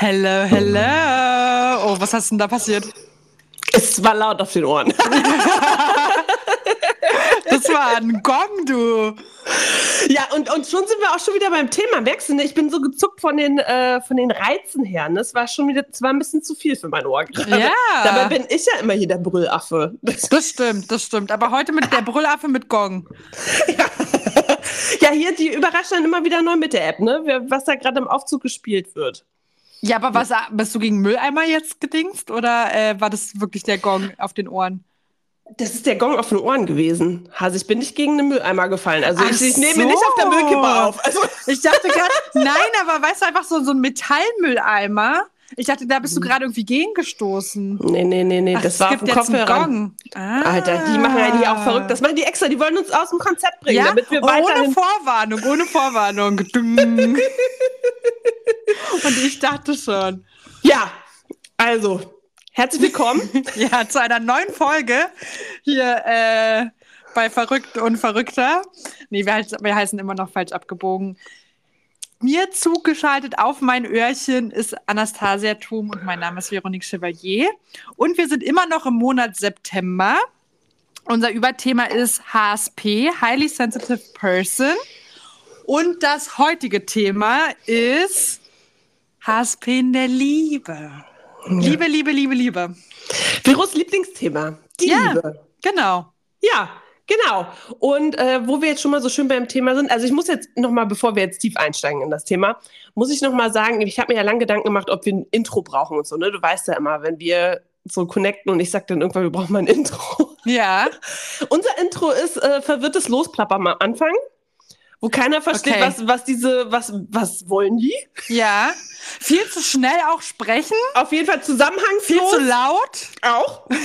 Hello, hello. Oh, was hast denn da passiert? Es war laut auf den Ohren. Das war ein Gong, du. Ja, und, und schon sind wir auch schon wieder beim Thema. Merkst du, ne? ich bin so gezuckt von den, äh, von den Reizen her. Ne? Das war schon wieder, das war ein bisschen zu viel für mein Ohr gerade. Ja. Dabei bin ich ja immer hier der Brüllaffe. Das stimmt, das stimmt. Aber heute mit der Brüllaffe mit Gong. Ja, hier, die überrascht dann immer wieder neu mit der App, ne? Was da gerade im Aufzug gespielt wird. Ja, aber was, bist du gegen Mülleimer jetzt gedingst oder äh, war das wirklich der Gong auf den Ohren? Das ist der Gong auf den Ohren gewesen. Also ich bin nicht gegen einen Mülleimer gefallen. Also ich, ich nehme so. nicht auf der Müllkippe auf. Also Ich dachte gerade, nein, aber weißt du, einfach so, so ein Metallmülleimer. Ich dachte, da bist du gerade irgendwie gegengestoßen. nee, nee, nee, nee, Ach, das war auf dem Kopfhörer. Gong. Ah. Alter, die machen ja die auch verrückt. Das machen die extra. Die wollen uns aus dem Konzept bringen, Ja, damit wir ohne weiterhin. Vorwarnung, ohne Vorwarnung. Und ich dachte schon. Ja, also herzlich willkommen. Ja, zu einer neuen Folge hier äh, bei Verrückt und Verrückter. Nee, wir, heißen- wir heißen immer noch falsch abgebogen. Mir zugeschaltet auf mein Öhrchen ist Anastasia Thum und mein Name ist Veronique Chevalier. Und wir sind immer noch im Monat September. Unser Überthema ist HSP, Highly Sensitive Person. Und das heutige Thema ist HSP in der Liebe. Liebe, Liebe, Liebe, Liebe. Virus Lieblingsthema. Die Ja. Liebe. Genau. Ja, genau. Und äh, wo wir jetzt schon mal so schön beim Thema sind, also ich muss jetzt noch mal, bevor wir jetzt tief einsteigen in das Thema, muss ich noch mal sagen, ich habe mir ja lange Gedanken gemacht, ob wir ein Intro brauchen und so. Ne? Du weißt ja immer, wenn wir so connecten und ich sag dann irgendwann, wir brauchen mal ein Intro. Ja. Unser Intro ist äh, verwirrtes Losplappern am Anfang, wo keiner versteht, Okay. was, was diese, was, was wollen die? Ja. Viel zu schnell auch sprechen, Auf jeden Fall viel zusammenhangslos. zu laut. auch.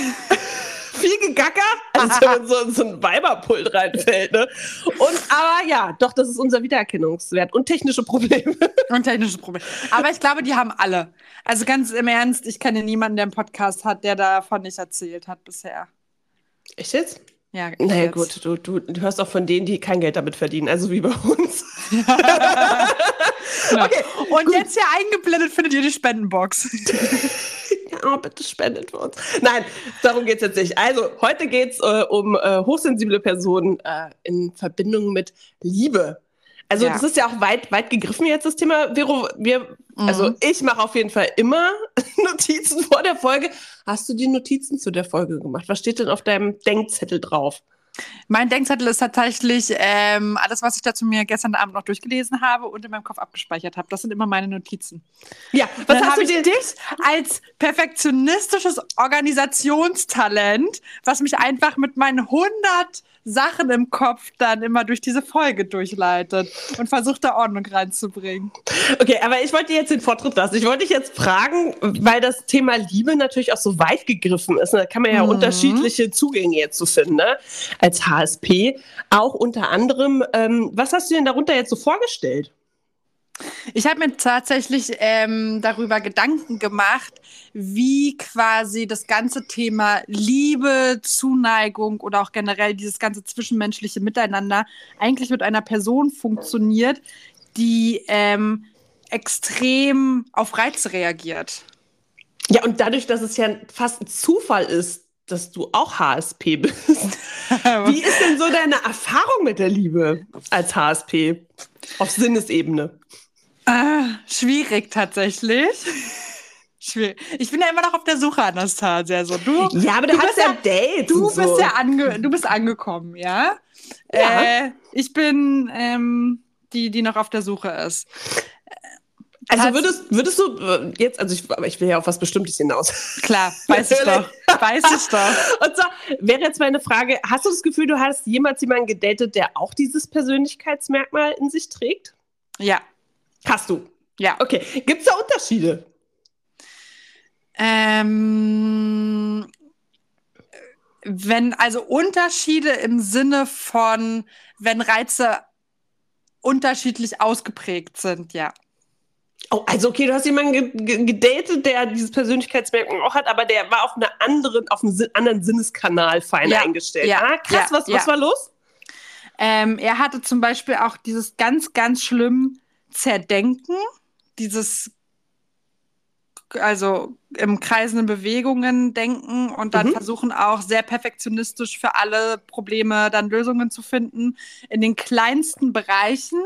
Viel gegacker, also wenn so, so ein Weiberpult reinfällt. Ne? Und aber ja, doch, das ist unser Wiedererkennungswert und technische Probleme. Und technische Probleme. Aber ich glaube, die haben alle. Also ganz im Ernst, ich kenne niemanden, der einen Podcast hat, der davon nicht erzählt hat bisher. Echt jetzt? Ja, Naja, jetzt. gut, du, du, du hörst auch von denen, die kein Geld damit verdienen, also wie bei uns. Genau. Okay, Und jetzt hier eingeblendet findet ihr die Spendenbox. Ja, bitte spendet für uns. Nein, darum geht es jetzt nicht. Also, heute geht es äh, um äh, hochsensible Personen äh, in Verbindung mit Liebe. Also, Ja. das ist ja auch weit, weit gegriffen jetzt, das Thema. Vero, wir, also Mhm. ich mache auf jeden Fall immer Notizen vor der Folge. Hast du die Notizen zu der Folge gemacht? Was steht denn auf deinem Denkzettel drauf? Mein Denkzettel ist tatsächlich ähm, alles, was ich dazu mir gestern Abend noch durchgelesen habe und in meinem Kopf abgespeichert habe. Das sind immer meine Notizen. Ja, Was hast du ich dir? dich als perfektionistisches Organisationstalent, was mich einfach mit meinen 100 Sachen im Kopf dann immer durch diese Folge durchleitet und versucht, da Ordnung reinzubringen. Okay, aber ich wollte jetzt den Vortritt lassen. Ich wollte dich jetzt fragen, weil das Thema Liebe natürlich auch so weit gegriffen ist. ne? Da kann man ja Mhm. unterschiedliche Zugänge jetzt zu finden, ne? als HSP. Auch unter anderem, ähm, was hast du denn darunter jetzt so vorgestellt? Ich habe mir tatsächlich ähm, darüber Gedanken gemacht, wie quasi das ganze Thema Liebe, Zuneigung oder auch generell dieses ganze zwischenmenschliche Miteinander eigentlich mit einer Person funktioniert, die ähm, extrem auf Reize reagiert. Ja, und dadurch, dass es ja fast ein Zufall ist, dass du auch HSP bist. Wie ist denn so deine Erfahrung mit der Liebe als HSP auf Sinnesebene? Ah, schwierig tatsächlich. Schwierig. Ich bin ja immer noch auf der Suche, Anastasia. So, du, Ja, aber du, Du hast ja, ja- Dates. Du bist so. ja ange du bist angekommen, ja? Ja. Äh, ich bin ähm, die, die noch auf der Suche ist. Also würdest, würdest du äh, jetzt, also ich, aber ich will ja auf was Bestimmtes hinaus. Klar, weiß ich doch. Weiß ich doch. Und zwar wäre jetzt meine Frage, hast du das Gefühl, du hast jemals jemanden gedatet, der auch dieses Persönlichkeitsmerkmal in sich trägt? Ja, Hast du. ja. Okay. Gibt es da Unterschiede? Ähm, wenn, also Unterschiede im Sinne von, wenn Reize unterschiedlich ausgeprägt sind, ja. Oh, also okay, du hast jemanden ge ge gedatet, der dieses Persönlichkeitsmerkmal auch hat, aber der war auf einer anderen, auf einem Sin anderen Sinneskanal fein Ja, eingestellt. ja, ah, krass, ja, was, was war los? Ähm, er hatte zum Beispiel auch dieses ganz, ganz schlimm Zerdenken, dieses also im kreisenden Bewegungen denken und dann mhm. versuchen auch sehr perfektionistisch für alle Probleme dann Lösungen zu finden in den kleinsten Bereichen.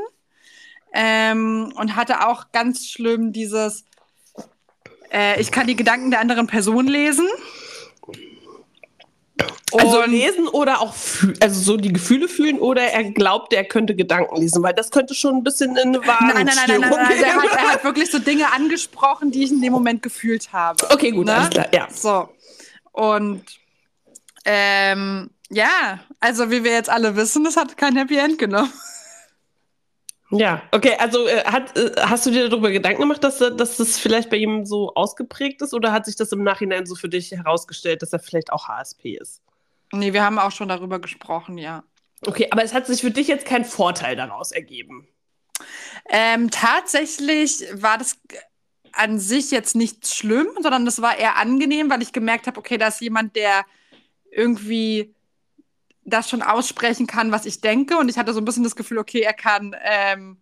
Ähm, und hatte auch ganz schlimm dieses, äh, ich kann die Gedanken der anderen Person lesen. Also lesen oder auch also so die Gefühle fühlen oder er glaubt, er könnte Gedanken lesen, weil das könnte schon ein bisschen in eine Warnung Nein, nein, nein, nein, nein, nein. Er, hat, er hat wirklich so Dinge angesprochen, die ich in dem Moment gefühlt habe. Okay, gut, ne? alles klar, ja. So. Und ähm, ja, also wie wir jetzt alle wissen, das hat kein Happy End genommen. Ja, okay, also äh, hat, äh, hast du dir darüber Gedanken gemacht, dass, dass das vielleicht bei ihm so ausgeprägt ist oder hat sich das im Nachhinein so für dich herausgestellt, dass er vielleicht auch HSP ist? Nee, wir haben auch schon darüber gesprochen, ja. Okay, aber es hat sich für dich jetzt kein Vorteil daraus ergeben. Ähm, tatsächlich war das an sich jetzt nicht schlimm, sondern das war eher angenehm, weil ich gemerkt habe, okay, da ist jemand, der irgendwie das schon aussprechen kann, was ich denke. Und ich hatte so ein bisschen das Gefühl, okay, er kann, ähm,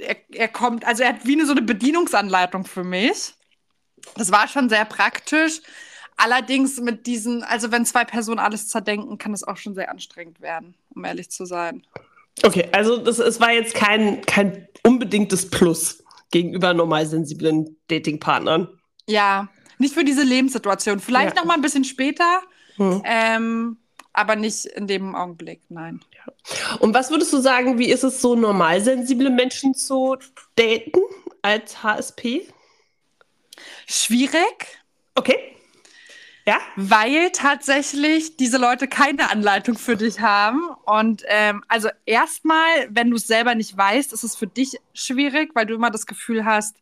er, er kommt, also er hat wie eine so eine Bedienungsanleitung für mich. Das war schon sehr praktisch. Allerdings mit diesen, also wenn zwei Personen alles zerdenken, kann es auch schon sehr anstrengend werden, um ehrlich zu sein. Okay, also das, es war jetzt kein, kein unbedingtes Plus gegenüber normal sensiblen Datingpartnern. Ja, nicht für diese Lebenssituation. Vielleicht ja. noch mal ein bisschen später. Hm. Ähm, aber nicht in dem Augenblick, nein. Ja. Und was würdest du sagen, wie ist es so, normalsensible Menschen zu daten als HSP? Schwierig. Okay. Ja? Weil tatsächlich diese Leute keine Anleitung für dich haben. Und ähm, also erstmal, wenn du es selber nicht weißt, ist es für dich schwierig, weil du immer das Gefühl hast,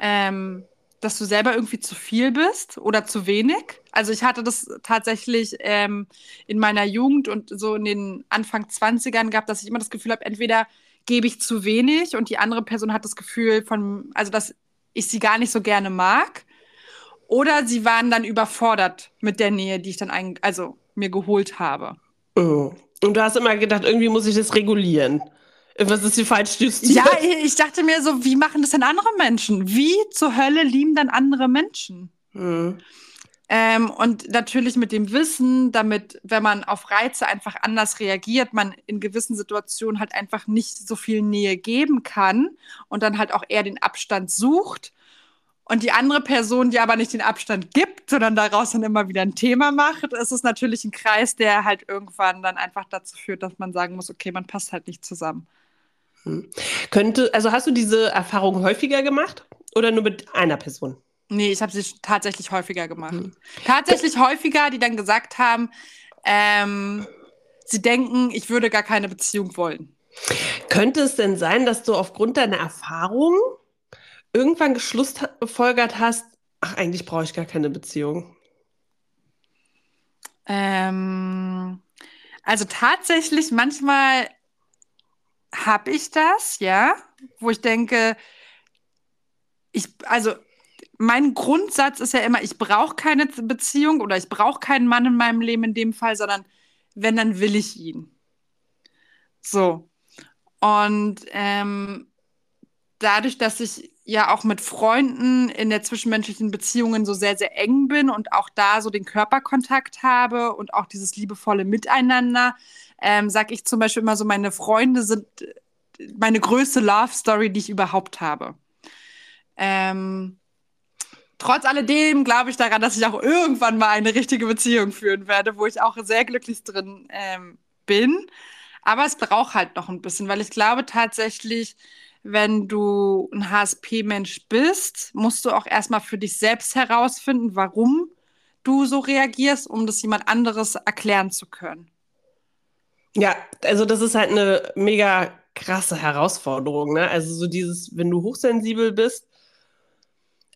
ähm, dass du selber irgendwie zu viel bist oder zu wenig. Also ich hatte das tatsächlich ähm, in meiner Jugend und so in den Anfang 20ern gehabt, dass ich immer das Gefühl habe, entweder gebe ich zu wenig und die andere Person hat das Gefühl von, also dass ich sie gar nicht so gerne mag. Oder sie waren dann überfordert mit der Nähe, die ich dann ein, also mir geholt habe. Oh. Und du hast immer gedacht, irgendwie muss ich das regulieren. Was ist hier falsch justiert? Ja, ich dachte mir so, wie machen das denn andere Menschen? Wie zur Hölle lieben dann andere Menschen? Mhm. Ähm, und natürlich mit dem Wissen, damit, wenn man auf Reize einfach anders reagiert, man in gewissen Situationen halt einfach nicht so viel Nähe geben kann und dann halt auch eher den Abstand sucht. Und die andere Person, die aber nicht den Abstand gibt, sondern daraus dann immer wieder ein Thema macht, ist es natürlich ein Kreis, der halt irgendwann dann einfach dazu führt, dass man sagen muss, okay, man passt halt nicht zusammen. Hm. Könnte, also hast du diese Erfahrung häufiger gemacht oder nur mit einer Person? Nee, ich habe sie tatsächlich häufiger gemacht. Hm. Tatsächlich häufiger, die dann gesagt haben, ähm, sie denken, ich würde gar keine Beziehung wollen. Könnte es denn sein, dass du aufgrund deiner Erfahrung irgendwann geschlussfolgert hast, ach, eigentlich brauche ich gar keine Beziehung? Ähm, also tatsächlich manchmal habe ich das, ja, wo ich denke, ich, also mein Grundsatz ist ja immer, ich brauche keine Beziehung oder ich brauche keinen Mann in meinem Leben in dem Fall, sondern wenn, dann will ich ihn. So. Und ähm, dadurch, dass ich ja auch mit Freunden in der zwischenmenschlichen Beziehungen so sehr, sehr eng bin und auch da so den Körperkontakt habe und auch dieses liebevolle Miteinander, ähm, sage ich zum Beispiel immer so, meine Freunde sind meine größte Love Story, die ich überhaupt habe. Ähm, trotz alledem glaube ich daran, dass ich auch irgendwann mal eine richtige Beziehung führen werde, wo ich auch sehr glücklich drin ähm, bin. Aber es braucht halt noch ein bisschen, weil ich glaube tatsächlich, wenn du ein HSP-Mensch bist, musst du auch erstmal für dich selbst herausfinden, warum du so reagierst, um das jemand anderes erklären zu können. Ja, also das ist halt eine mega krasse Herausforderung. Ne? Also so dieses, wenn du hochsensibel bist,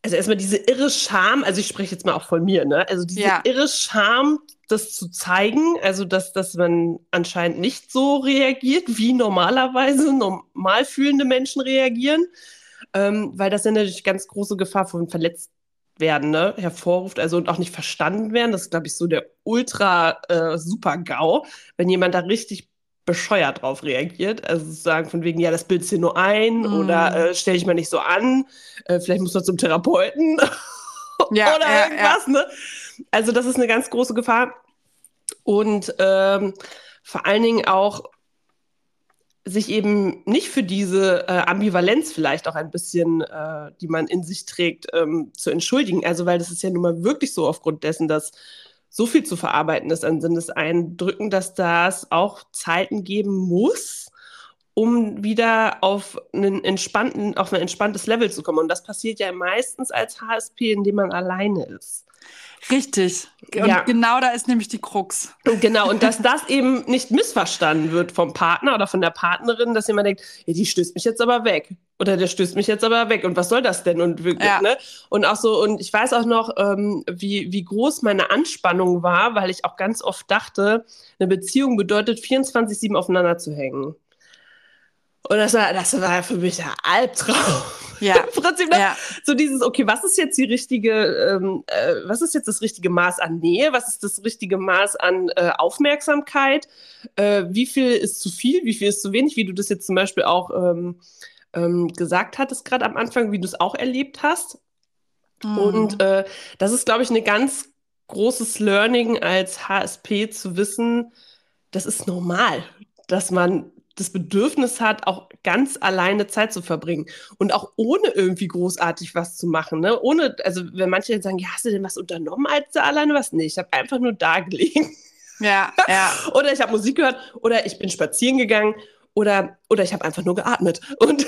also erstmal diese irre Scham, also ich spreche jetzt mal auch von mir, ne? Also diese ja. irre Scham, das zu zeigen, also dass, dass man anscheinend nicht so reagiert, wie normalerweise normal fühlende Menschen reagieren, ähm, weil das ja natürlich ganz große Gefahr von verletzt werden ne, hervorruft, also und auch nicht verstanden werden. Das ist, glaube ich, so der ultra äh, super GAU, wenn jemand da richtig bescheuert drauf reagiert. Also sagen von wegen, ja, das bildest dir nur ein Mm. oder äh, stell dich mal nicht so an, äh, vielleicht musst du zum Therapeuten Ja, oder ja, irgendwas. Ne? Also das ist eine ganz große Gefahr. Und ähm, vor allen Dingen auch sich eben nicht für diese äh, Ambivalenz vielleicht auch ein bisschen, äh, die man in sich trägt, ähm, zu entschuldigen. Also weil das ist ja nun mal wirklich so aufgrund dessen, dass so viel zu verarbeiten ist an Sinneseindrücken, dass das auch Zeiten geben muss, um wieder auf einen entspannten, auf ein entspanntes Level zu kommen. Und das passiert ja meistens als HSP, indem man alleine ist. Richtig. Und Ja. genau da ist nämlich die Krux. Und genau, und dass das eben nicht missverstanden wird vom Partner oder von der Partnerin, dass jemand denkt, ja, die stößt mich jetzt aber weg. Oder der stößt mich jetzt aber weg. Und was soll das denn? Und, wirklich, Ja. ne? und auch so, und ich weiß auch noch, ähm, wie, wie groß meine Anspannung war, weil ich auch ganz oft dachte, eine Beziehung bedeutet 24-7 aufeinander zu hängen. Und das war, das war für mich der Albtraum. Ja. Im Prinzip, ne? Ja. so dieses, okay, was ist jetzt die richtige, ähm, äh, was ist jetzt das richtige Maß an Nähe? Was ist das richtige Maß an äh, Aufmerksamkeit? Äh, wie viel ist zu viel? Wie viel ist zu wenig? Wie du das jetzt zum Beispiel auch ähm, ähm, gesagt hattest, gerade am Anfang, wie du es auch erlebt hast. Mhm. Und äh, das ist, glaube ich, ein ganz großes Learning als HSP zu wissen, das ist normal, dass man das Bedürfnis hat, auch ganz alleine Zeit zu verbringen und auch ohne irgendwie großartig was zu machen. Ne? Ohne, also wenn manche sagen, ja, hast du denn was unternommen, als du alleine was? Nee, ich habe einfach nur da gelegen. ja, ja. Oder ich habe Musik gehört oder ich bin spazieren gegangen oder, oder ich habe einfach nur geatmet. Und,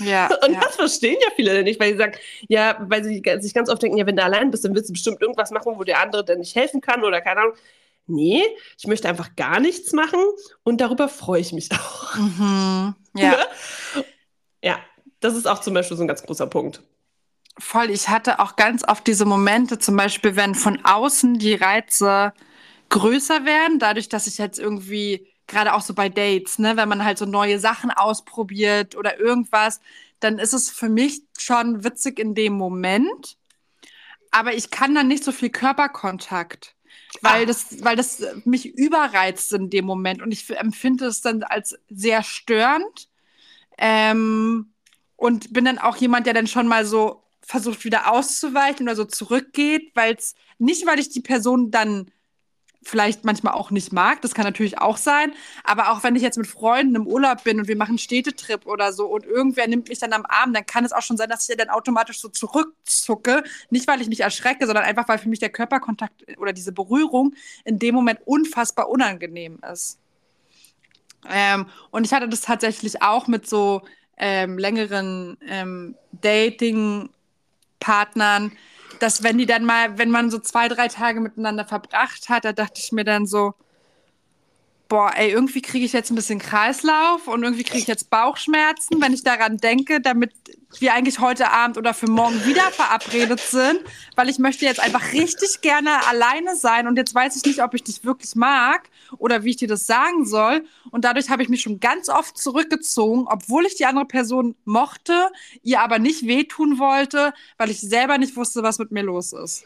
Ja, und ja. das verstehen ja viele nicht, weil sie sagen, ja, weil sie sich ganz oft denken, ja, wenn du allein bist, dann willst du bestimmt irgendwas machen, wo der andere dann nicht helfen kann oder keine Ahnung. Nee, ich möchte einfach gar nichts machen und darüber freue ich mich auch. Mhm. Ja. Ne? Ja, das ist auch zum Beispiel so ein ganz großer Punkt. Voll, ich hatte auch ganz oft diese Momente, zum Beispiel, wenn von außen die Reize größer werden, dadurch, dass ich jetzt irgendwie, gerade auch so bei Dates, ne, wenn man halt so neue Sachen ausprobiert oder irgendwas, dann ist es für mich schon witzig in dem Moment. Aber ich kann dann nicht so viel Körperkontakt, weil, Ah. das, weil das mich überreizt in dem Moment und ich empfinde es dann als sehr störend. Ähm, und bin dann auch jemand, der dann schon mal so versucht, wieder auszuweichen oder so zurückgeht, weil es nicht, weil ich die Person dann vielleicht manchmal auch nicht mag, das kann natürlich auch sein, aber auch wenn ich jetzt mit Freunden im Urlaub bin und wir machen einen Städtetrip oder so und irgendwer nimmt mich dann am Arm, dann kann es auch schon sein, dass ich dann automatisch so zurückzucke, nicht weil ich mich erschrecke, sondern einfach, weil für mich der Körperkontakt oder diese Berührung in dem Moment unfassbar unangenehm ist. Ähm, und ich hatte das tatsächlich auch mit so ähm, längeren ähm, Dating-Partnern, dass wenn die dann mal, wenn man so zwei, drei Tage miteinander verbracht hat, da dachte ich mir dann so, boah, ey, irgendwie kriege ich jetzt ein bisschen Kreislauf und irgendwie kriege ich jetzt Bauchschmerzen, wenn ich daran denke, damit wir eigentlich heute Abend oder für morgen wieder verabredet sind, weil ich möchte jetzt einfach richtig gerne alleine sein und jetzt weiß ich nicht, ob ich dich wirklich mag oder wie ich dir das sagen soll. Und dadurch habe ich mich schon ganz oft zurückgezogen, obwohl ich die andere Person mochte, ihr aber nicht wehtun wollte, weil ich selber nicht wusste, was mit mir los ist.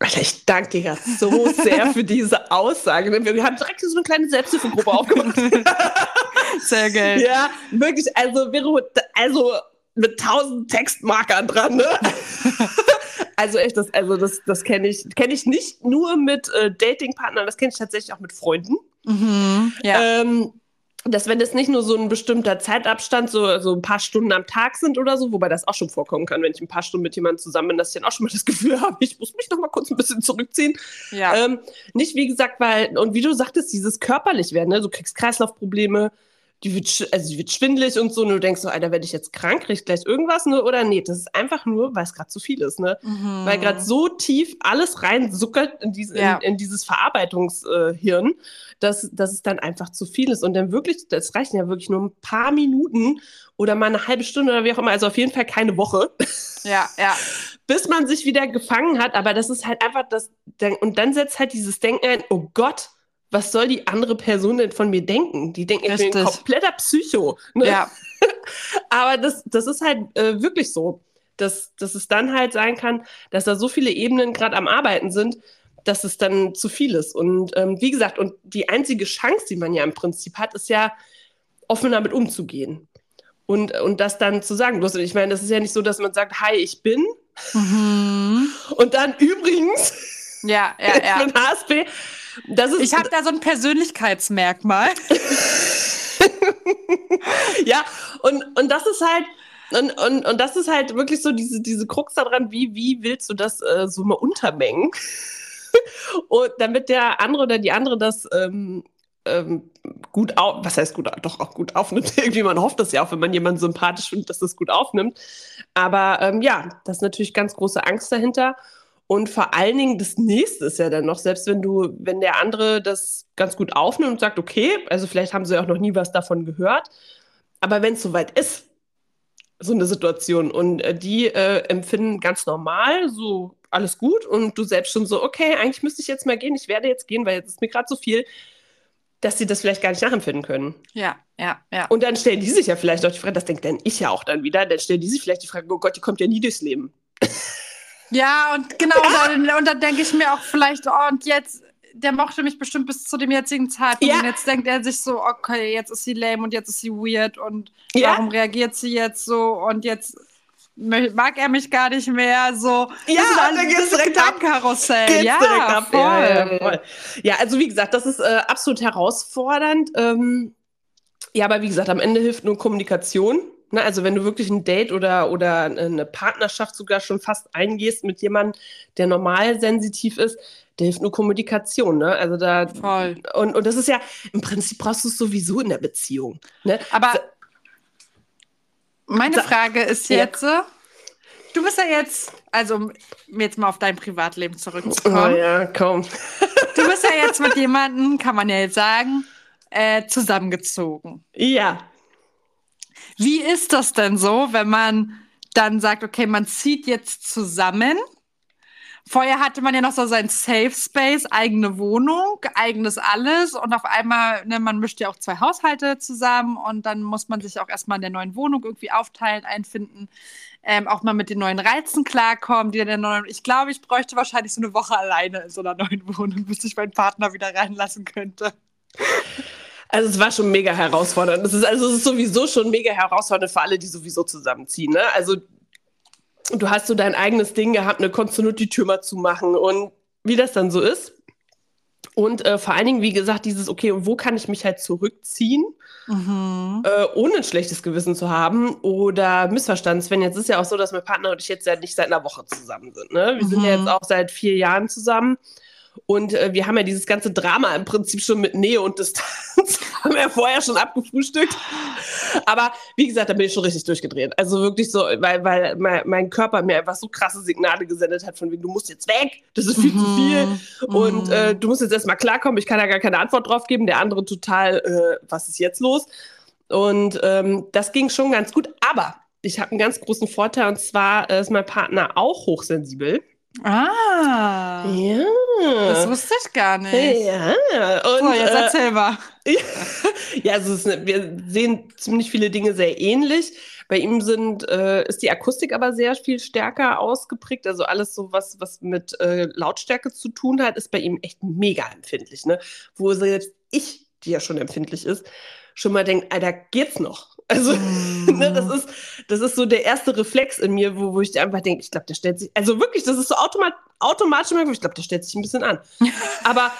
Alter, ich danke dir ja so sehr für diese Aussage. Wir haben direkt so eine kleine Selbsthilfegruppe aufgemacht. Sehr geil. Ja, wirklich, also, Vero, also mit tausend Textmarkern dran, ne? Also echt, das, also das, das kenne ich, kenne ich nicht nur mit äh, Datingpartnern, das kenne ich tatsächlich auch mit Freunden. Mhm. Ja. Ähm, dass wenn es nicht nur so ein bestimmter Zeitabstand, so, so ein paar Stunden am Tag sind oder so, wobei das auch schon vorkommen kann, wenn ich ein paar Stunden mit jemandem zusammen bin, dass ich dann auch schon mal das Gefühl habe, ich muss mich noch mal kurz ein bisschen zurückziehen. ja. Ähm, nicht, wie gesagt, weil, und wie du sagtest, dieses körperlich werden, ne? du kriegst Kreislaufprobleme, die wird, also die wird schwindelig und so, und du denkst so, Alter, werde ich jetzt krank, krieg ich gleich irgendwas, ne? oder nee, das ist einfach nur, weil es gerade zu viel ist, ne? Mhm. Weil gerade so tief alles reinsuckert in, diese, Ja. in, in dieses Verarbeitungshirn, dass, dass es dann einfach zu viel ist. Und dann wirklich, das reichen ja wirklich nur ein paar Minuten oder mal eine halbe Stunde oder wie auch immer, also auf jeden Fall keine Woche, Ja, ja. bis man sich wieder gefangen hat. Aber das ist halt einfach das, und dann setzt halt dieses Denken ein, oh Gott, was soll die andere Person denn von mir denken? Die denken, ich bin ein kompletter Psycho. Ne? Ja, Aber das, das ist halt äh, wirklich so, dass, dass es dann halt sein kann, dass da so viele Ebenen gerade am Arbeiten sind, dass es dann zu viel ist. Und ähm, wie gesagt, und die einzige Chance, die man ja im Prinzip hat, ist ja, offen damit umzugehen. Und, und das dann zu sagen. Bloß, ich meine, das ist ja nicht so, dass man sagt, hi, ich bin. Mhm. Und dann übrigens, Ja, ja, ich ja. HSP. Ich habe da so ein Persönlichkeitsmerkmal. ja, und, und das ist halt, und, und, und das ist halt wirklich so diese, diese Krux daran, wie, wie willst du das äh, so mal untermengen? und damit der andere oder die andere das ähm, ähm, gut auf, was heißt gut, doch auch gut aufnimmt. Irgendwie man hofft das ja auch, wenn man jemanden sympathisch findet, dass das gut aufnimmt. Aber ähm, ja, das ist natürlich ganz große Angst dahinter. Und vor allen Dingen das nächste ist ja dann noch, selbst wenn du, wenn der andere das ganz gut aufnimmt und sagt, okay, also vielleicht haben sie auch noch nie was davon gehört, aber wenn es soweit ist, so eine Situation und äh, die äh, empfinden ganz normal, so alles gut und du selbst schon so, okay, eigentlich müsste ich jetzt mal gehen, ich werde jetzt gehen, weil jetzt ist mir gerade so viel, dass sie das vielleicht gar nicht nachempfinden können. Ja, ja, ja. Und dann stellen die sich ja vielleicht auch die Frage, das denkt dann ich ja auch dann wieder, dann stellen die sich vielleicht die Frage, oh Gott, die kommt ja nie durchs Leben. Ja, und genau, und dann, und dann denke ich mir auch vielleicht, oh, und jetzt, der mochte mich bestimmt bis zu dem jetzigen Zeitpunkt. Ja. Und jetzt denkt er sich so, okay, jetzt ist sie lame und jetzt ist sie weird und Ja. warum reagiert sie jetzt so und jetzt mag er mich gar nicht mehr, so. Ja, das dann geht's dieses direkt ab. Geht's ja, voll. Ja, ja, voll. ja, also wie gesagt, das ist äh, absolut herausfordernd. Ähm, ja, aber wie gesagt, am Ende hilft nur Kommunikation. Ne? Also wenn du wirklich ein Date oder, oder eine Partnerschaft sogar schon fast eingehst mit jemandem, der normal sensitiv ist, der hilft nur Kommunikation. Ne? Also da Voll. und, und das ist ja, im Prinzip brauchst du es sowieso in der Beziehung. Ne? Aber meine Sa- Frage ist Ja. jetzt, äh, du bist ja jetzt, also um jetzt mal auf dein Privatleben Oh zurückzukommen. ja, komm. Du bist ja jetzt mit jemandem, kann man ja jetzt sagen, äh, zusammengezogen. Ja. Wie ist das denn so, wenn man dann sagt, okay, man zieht jetzt zusammen? Vorher hatte man ja noch so sein Safe Space, eigene Wohnung, eigenes alles und auf einmal, ne, man mischt ja auch zwei Haushalte zusammen und dann muss man sich auch erstmal in der neuen Wohnung irgendwie aufteilen, einfinden, ähm, auch mal mit den neuen Reizen klarkommen, die der neuen, ich glaube, ich bräuchte wahrscheinlich so eine Woche alleine in so einer neuen Wohnung, bis ich meinen Partner wieder reinlassen könnte. Also es war schon mega herausfordernd. Es ist also es ist sowieso schon mega herausfordernd für alle, die sowieso zusammenziehen. Ne? Also du hast so dein eigenes Ding gehabt, ne, du nur die Tür mal zumachen und wie das dann so ist. Und äh, vor allen Dingen, wie gesagt, dieses, okay, und wo kann ich mich halt zurückziehen, Mhm. äh, ohne ein schlechtes Gewissen zu haben oder Missverstand. Sven, jetzt ist ja auch so, dass mein Partner und ich jetzt ja nicht seit einer Woche zusammen sind. Ne? Wir sind ja Mhm. jetzt auch seit vier Jahren zusammen. Und äh, wir haben ja dieses ganze Drama im Prinzip schon mit Nähe und Distanz, haben wir vorher schon abgefrühstückt. Aber wie gesagt, da bin ich schon richtig durchgedreht. Also wirklich so, weil, weil mein, mein Körper mir einfach so krasse Signale gesendet hat, von wegen, du musst jetzt weg, das ist viel zu viel. Mhm. Und Mhm. äh, du musst jetzt erstmal klarkommen, ich kann da gar keine Antwort drauf geben. Der andere total, äh, was ist jetzt los? Und ähm, das ging schon ganz gut. Aber ich habe einen ganz großen Vorteil und zwar äh, ist mein Partner auch hochsensibel. Ah, Ja. Das wusste ich gar nicht. Ja, und So, jetzt äh, erzähl mal. ja, also es eine- wir sehen ziemlich viele Dinge sehr ähnlich. Bei ihm sind, äh, ist die Akustik aber sehr viel stärker ausgeprägt. Also alles so, was, was mit äh, Lautstärke zu tun hat, ist bei ihm echt mega empfindlich. Ne? Wo selbst ich, die ja schon empfindlich ist, schon mal denkt, Alter, geht's noch? Also, ne, das, ist, das ist so der erste Reflex in mir, wo, wo ich einfach denke, ich glaube, der stellt sich, also wirklich, das ist so automat, automatisch, immer, ich glaube, der stellt sich ein bisschen an. Aber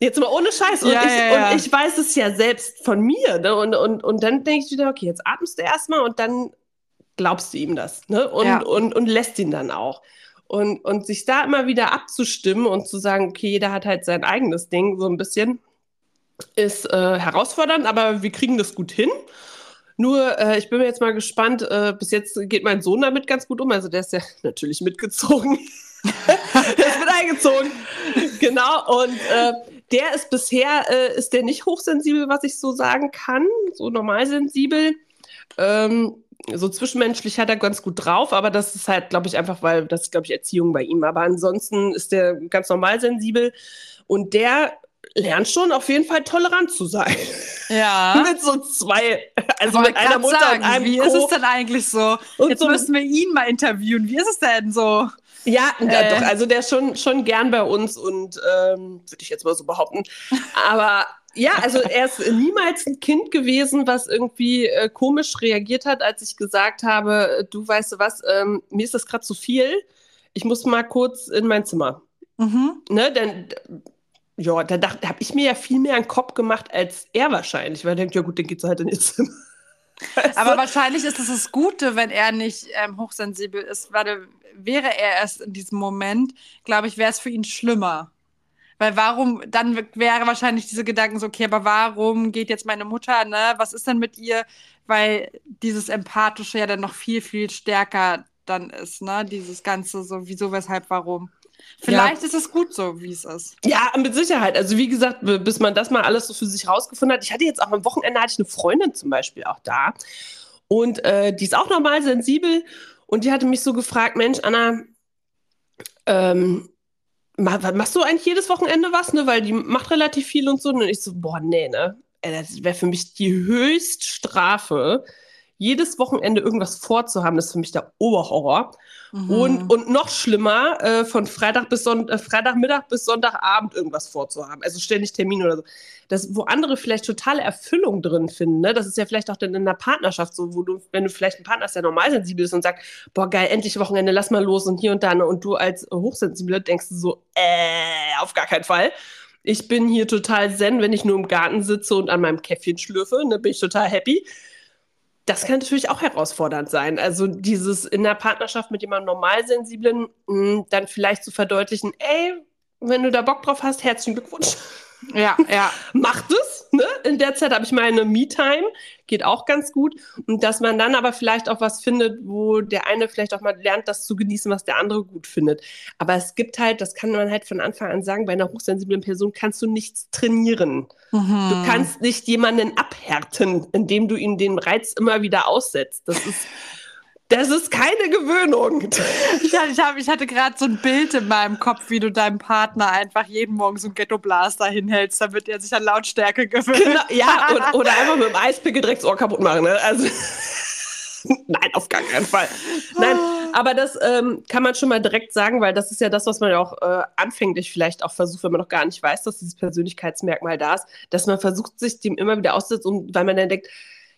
jetzt mal ohne Scheiß. Und, Ja, ich, ja, ja. und ich weiß es ja selbst von mir. Ne? Und, und, und dann denke ich wieder, okay, jetzt atmest du erstmal und dann glaubst du ihm das. Ne? Und, und, und lässt ihn dann auch. Und, und sich da immer wieder abzustimmen und zu sagen, okay, jeder hat halt sein eigenes Ding, so ein bisschen, ist äh, herausfordernd, aber wir kriegen das gut hin. Nur, äh, ich bin jetzt mal gespannt, äh, bis jetzt geht mein Sohn damit ganz gut um. Also der ist ja natürlich mitgezogen. der ist mit eingezogen. Genau. Und äh, der ist bisher, äh, ist der nicht hochsensibel, was ich so sagen kann. So normalsensibel. Ähm, so zwischenmenschlich hat er ganz gut drauf, aber das ist halt, glaube ich, einfach, weil das ist, glaube ich, Erziehung bei ihm. Aber ansonsten ist der ganz normal sensibel. Und der lern schon auf jeden Fall tolerant zu sein. Ja. mit so zwei, also Wollte mit einer Mutter sagen, und einem Wie Co. ist es denn eigentlich so? Und Jetzt so- müssen wir ihn mal interviewen. Wie ist es denn so? Ja, ja, Äh. doch, also der ist schon, schon gern bei uns und ähm, würde ich jetzt mal so behaupten. Aber ja, also er ist niemals ein Kind gewesen, was irgendwie äh, komisch reagiert hat, als ich gesagt habe, äh, du weißt du was, ähm, mir ist das gerade zu viel. Ich muss mal kurz in mein Zimmer. Mhm. Ne, denn ja, da dachte, habe ich mir ja viel mehr einen Kopf gemacht als er wahrscheinlich, weil er denkt, ja gut, dann geht's halt in ihr Zimmer. Weißt Aber wahrscheinlich ist es das Gute, wenn er nicht ähm, hochsensibel ist, weil wäre er erst in diesem Moment, glaube ich, wäre es für ihn schlimmer. Weil warum, dann wäre wahrscheinlich diese Gedanken so, okay, aber warum geht jetzt meine Mutter, ne? Was ist denn mit ihr? Weil dieses Empathische ja dann noch viel, viel stärker dann ist, ne? Dieses Ganze so, wieso, weshalb, warum. Vielleicht ist es gut so, wie es ist. Ja, mit Sicherheit. Also wie gesagt, bis man das mal alles so für sich rausgefunden hat. Ich hatte jetzt auch am Wochenende hatte ich eine Freundin zum Beispiel auch da und äh, die ist auch normal sensibel und die hatte mich so gefragt, Mensch, Anna, ähm, machst du eigentlich jedes Wochenende was, ne? Weil die macht relativ viel und so. Und ich so, boah, nee, ne? Ey, Das wäre für mich die Höchststrafe, jedes Wochenende irgendwas vorzuhaben. Das ist für mich der Oberhorror. Mhm. Und, und noch schlimmer, äh, von Freitag bis Sonnt äh, Freitagmittag bis Sonntagabend irgendwas vorzuhaben. Also ständig Termin oder so. Das, wo andere vielleicht totale Erfüllung drin finden. Ne? Das ist ja vielleicht auch dann in der Partnerschaft so, wo du, wenn du vielleicht einen Partner hast, der normal sensibel ist und sagt, boah, geil, endlich Wochenende, lass mal los und hier und da. Ne? Und du als Hochsensibler denkst du so, äh, auf gar keinen Fall. Ich bin hier total zen, wenn ich nur im Garten sitze und an meinem Käffchen schlürfe, ne, bin ich total happy. Das kann natürlich auch herausfordernd sein. Also dieses in der Partnerschaft mit jemandem Normalsensiblen mh, dann vielleicht zu verdeutlichen, ey, wenn du da Bock drauf hast, herzlichen Glückwunsch. Ja, ja. Macht es. Ne? In der Zeit habe ich meine Me-Time, geht auch ganz gut. Und dass man dann aber vielleicht auch was findet, wo der eine vielleicht auch mal lernt, das zu genießen, was der andere gut findet. Aber es gibt halt, das kann man halt von Anfang an sagen, bei einer hochsensiblen Person kannst du nichts trainieren. Mhm. Du kannst nicht jemanden abhärten, indem du ihm den Reiz immer wieder aussetzt. Das ist, das ist keine Gewöhnung. Ich, hatte- ich, hab, ich hatte gerade so ein Bild in meinem Kopf, wie du deinem Partner einfach jeden Morgen so ein Ghetto-Blaster hinhältst, damit er sich an Lautstärke gewöhnt. Genau, ja, und, oder einfach mit dem Eispickel direkt das Ohr kaputt machen. Ne? Also, nein, auf gar keinen Fall. Nein, aber das ähm, kann man schon mal direkt sagen, weil das ist ja das, was man ja auch äh, anfänglich vielleicht auch versucht, wenn man noch gar nicht weiß, dass dieses Persönlichkeitsmerkmal da ist, dass man versucht, sich dem immer wieder auszusetzen, weil man dann denkt,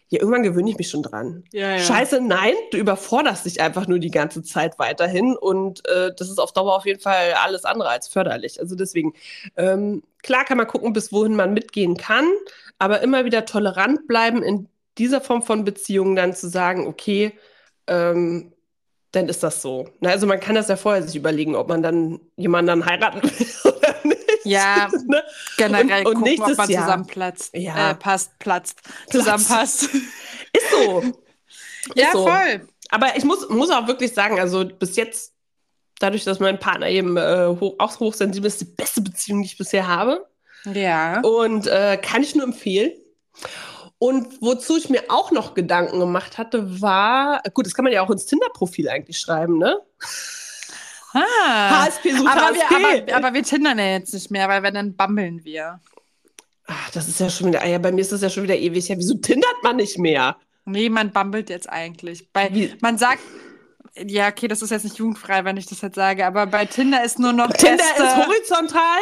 ja, irgendwann gewöhne ich mich schon dran. Ja, ja. Scheiße, nein, du überforderst dich einfach nur die ganze Zeit weiterhin und äh, das ist auf Dauer auf jeden Fall alles andere als förderlich. Also deswegen, ähm, klar kann man gucken, bis wohin man mitgehen kann, aber immer wieder tolerant bleiben in dieser Form von Beziehungen dann zu sagen, okay, ähm, dann ist das so. Na, also man kann das ja vorher sich überlegen, ob man dann jemanden dann heiraten will. Ja, ne? generell Und- und gucken, ob nächstes man zusammenplatzt. Ja. Äh, passt, platzt. Platzt. Zusammenpasst. Ist so. Ist ja, so. voll. Aber ich muss, muss auch wirklich sagen, also bis jetzt, dadurch, dass mein Partner eben äh, hoch, auch hochsensibel ist, die beste Beziehung, die ich bisher habe. Ja. Und äh, kann ich nur empfehlen. Und wozu ich mir auch noch Gedanken gemacht hatte, war, gut, das kann man ja auch ins Tinder-Profil eigentlich schreiben, ne? Ah. HSP sucht Aber HSP. wir, aber, aber wir tindern ja jetzt nicht mehr, weil wenn dann bambeln wir. Ach, das ist ja schon wieder, ah ja, bei mir ist das ja schon wieder ewig. Ja, wieso tindert man nicht mehr? Nee, man bambelt jetzt eigentlich. Bei, Wie? man sagt, ja, okay, das ist jetzt nicht jugendfrei, wenn ich das jetzt sage, aber bei Tinder ist nur noch Tinder Äste. ist horizontal.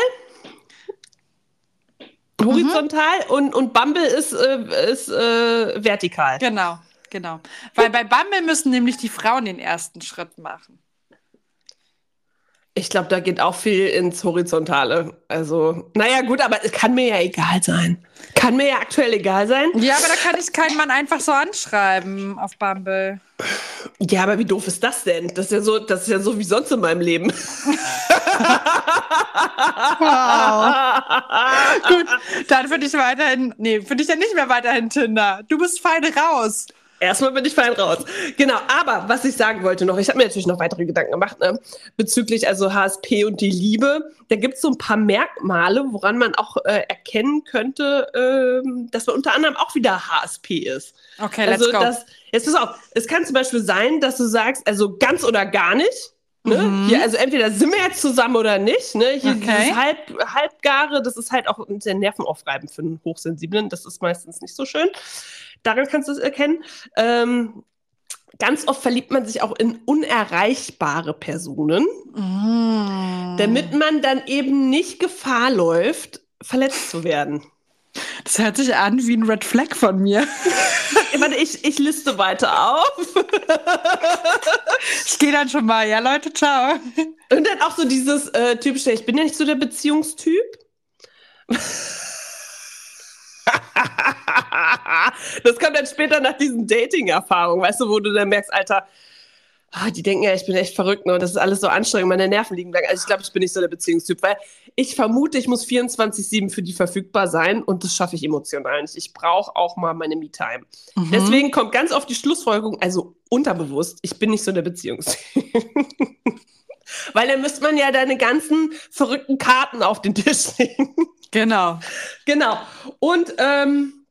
Horizontal und, und Bumble ist, äh, ist äh, vertikal. Genau, genau. Weil bei Bumble müssen nämlich die Frauen den ersten Schritt machen. Ich glaube, da geht auch viel ins Horizontale. Also, naja, gut, aber es kann mir ja egal sein. Kann mir ja aktuell egal sein. Ja, aber da kann ich keinen Mann einfach so anschreiben auf Bumble. Ja, aber wie doof ist das denn? Das ist ja so, das ist ja so wie sonst in meinem Leben. Gut, dann finde ich weiterhin, nee, finde ich ja nicht mehr weiterhin Tinder. Du bist fein raus. Erstmal bin ich fein raus. Genau, aber was ich sagen wollte noch, ich habe mir natürlich noch weitere Gedanken gemacht, ne, bezüglich also HSP und die Liebe. Da gibt es so ein paar Merkmale, woran man auch äh, erkennen könnte, ähm, dass man unter anderem auch wieder HSP ist. Okay, let's Also go. das, jetzt pass auf, es kann zum Beispiel sein, dass du sagst, also ganz oder gar nicht. Ne? Mhm. Hier, also entweder sind wir jetzt zusammen oder nicht. Ne? Hier Okay. dieses Halb, Halbgare, das ist halt auch sehr nervenaufreibend für einen Hochsensiblen. Das ist meistens nicht so schön. Daran kannst du es erkennen. Ähm, ganz oft verliebt man sich auch in unerreichbare Personen, Mm. damit man dann eben nicht Gefahr läuft, verletzt zu werden. Das hört sich an wie ein Red Flag von mir. Ich, meine, ich, ich liste weiter auf. Ich gehe dann schon mal. Ja, Leute, ciao. Und dann auch so dieses äh, typische, ich bin ja nicht so der Beziehungstyp. das kommt dann später nach diesen Dating-Erfahrungen, weißt du, wo du dann merkst, Alter, ah, die denken ja, ich bin echt verrückt ne? und das ist alles so anstrengend, meine Nerven liegen blank. Also ich glaube, ich bin nicht so der Beziehungstyp, weil ich vermute, ich muss 24-7 für die verfügbar sein und das schaffe ich emotional nicht. Ich brauche auch mal meine Me-Time. Mhm. Deswegen kommt ganz oft die Schlussfolgerung, also unterbewusst, ich bin nicht so der Beziehungstyp. Weil dann müsste man ja deine ganzen verrückten Karten auf den Tisch legen. Genau. genau. Und ähm,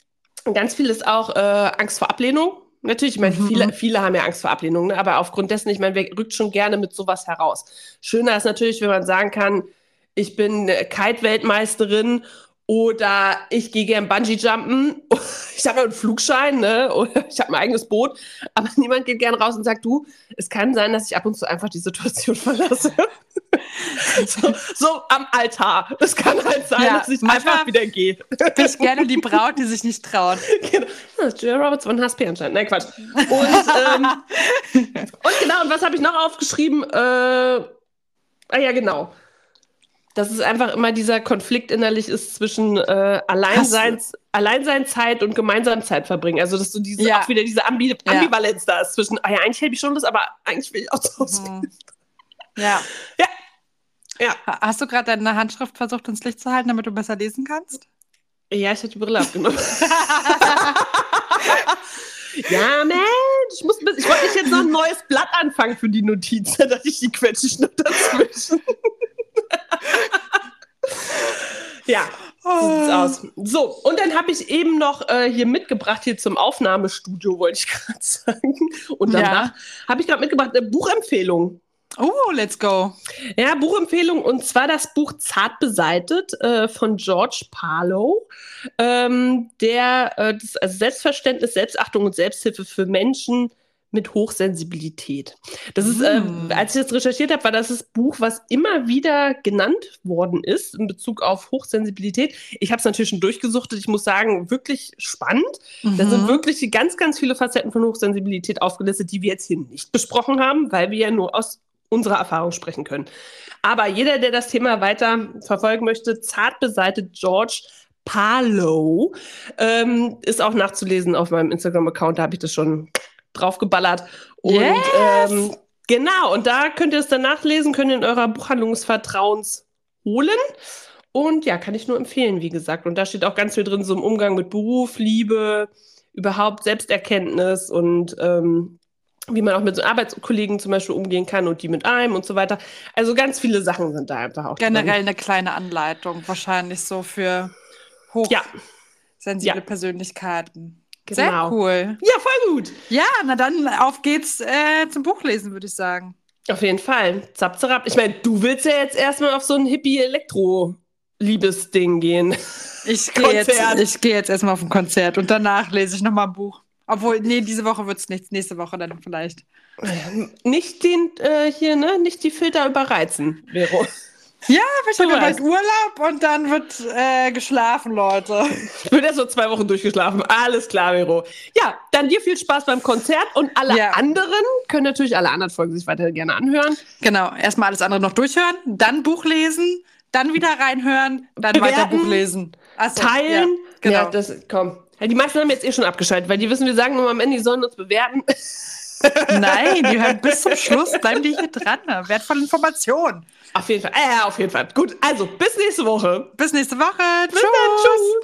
ganz viel ist auch äh, Angst vor Ablehnung. Natürlich, ich meine, Mhm. viele, viele haben ja Angst vor Ablehnung, ne? aber aufgrund dessen, ich meine, wer rückt schon gerne mit sowas heraus. Schöner ist natürlich, wenn man sagen kann, ich bin Kite-Weltmeisterin oder ich gehe gern Bungee-Jumpen. Ich habe ja einen Flugschein, ne? Oder ich habe mein eigenes Boot. Aber niemand geht gern raus und sagt, du, es kann sein, dass ich ab und zu einfach die Situation verlasse. so, so am Altar. Es kann halt sein, Ja, dass ich einfach wieder gehe. Bin ich gerne die Braut, die sich nicht traut. genau. Ja, ist Julia Roberts von HSP anscheinend. Nein, Quatsch. Und, ähm, und genau, und was habe ich noch aufgeschrieben? Äh, ah ja, genau. Dass es einfach immer dieser Konflikt innerlich ist zwischen äh, Alleinseins, Alleinseinzeit und gemeinsam Zeit verbringen. Also, dass du diese, Ja. auch wieder diese Ambi Ja. Ambivalenz da ist zwischen, ah ja, eigentlich hätte ich schon das, aber eigentlich will ich auch zu Hause. Mhm. Ja. Ja. Ja. Ha- Hast du gerade deine Handschrift versucht ins Licht zu halten, damit du besser lesen kannst? Ja, ich hätte die Brille abgenommen. ja, Mensch, ich, muss, ich wollte nicht jetzt noch ein neues Blatt anfangen für die Notiz, da dachte ich, die quetsche ich noch dazwischen. ja, so sieht's aus. So, und dann habe ich eben noch äh, hier mitgebracht, hier zum Aufnahmestudio, wollte ich gerade sagen. Und danach Ja. habe ich gerade mitgebracht eine Buchempfehlung. Oh, let's go. Ja, Buchempfehlung und zwar das Buch Zart beseitet äh, von George Parlow, ähm, der äh, das also Selbstverständnis, Selbstachtung und Selbsthilfe für Menschen mit Hochsensibilität. Das ist, Mm. äh, als ich das recherchiert habe, war das das Buch, was immer wieder genannt worden ist in Bezug auf Hochsensibilität. Ich habe es natürlich schon durchgesuchtet. Ich muss sagen, wirklich spannend. Da sind Mhm. wirklich ganz, ganz viele Facetten von Hochsensibilität aufgelistet, die wir jetzt hier nicht besprochen haben, weil wir ja nur aus unserer Erfahrung sprechen können. Aber jeder, der das Thema weiter verfolgen möchte, zart beseitet George Parlow, ähm, ist auch nachzulesen auf meinem Instagram-Account. Da habe ich das schon draufgeballert. Und Yes! ähm, genau, und da könnt ihr es dann nachlesen, könnt ihr in eurer Buchhandlung des Vertrauens holen. Und ja, kann ich nur empfehlen, wie gesagt. Und da steht auch ganz viel drin, so im Umgang mit Beruf, Liebe, überhaupt Selbsterkenntnis und ähm, wie man auch mit so Arbeitskollegen zum Beispiel umgehen kann und die mit einem und so weiter. Also ganz viele Sachen sind da einfach auch Generell drin. eine kleine Anleitung, wahrscheinlich so für Ja, hochsensible Ja. Persönlichkeiten. Genau. Sehr cool. ja, voll gut. Ja, na dann auf geht's äh, zum Buchlesen, würde ich sagen. Auf jeden Fall. Zap, zap. Ich meine, du willst ja jetzt erstmal auf so ein Hippie-Elektro-Liebesding gehen. Ich gehe jetzt, ich geh jetzt erstmal auf ein Konzert und danach lese ich nochmal ein Buch. Obwohl, nee, diese Woche wird's nichts, nächste Woche dann vielleicht. Nicht den äh, hier, ne? Nicht die Filter überreizen, Vero. Ja, ich habe bald. Urlaub und dann wird äh, geschlafen, Leute. Ich bin erst so zwei Wochen durchgeschlafen. Alles klar, Vero. Ja, dann dir viel Spaß beim Konzert und alle Ja. anderen können natürlich alle anderen Folgen sich weiter gerne anhören. Genau, erstmal alles andere noch durchhören, dann Buch lesen, dann wieder reinhören, dann weiter Bewerten, Buch lesen. Ach so, Teilen. Ja, genau. Ja, das, komm. Die meisten haben jetzt eh schon abgeschaltet, weil die wissen, wir sagen nur am Ende, die sollen uns bewerten. Nein, die hören bis zum Schluss, bleiben die hier dran. Wertvolle Informationen. Auf jeden Fall. Äh, auf jeden Fall. Gut, also bis nächste Woche. Bis nächste Woche. Bis dann. Tschüss.